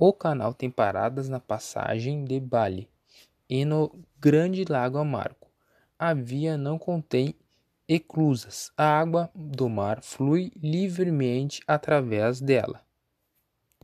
O canal tem paradas na passagem de Bali e no Grande Lago Amargo. A via não contém eclusas. A água do mar flui livremente através dela.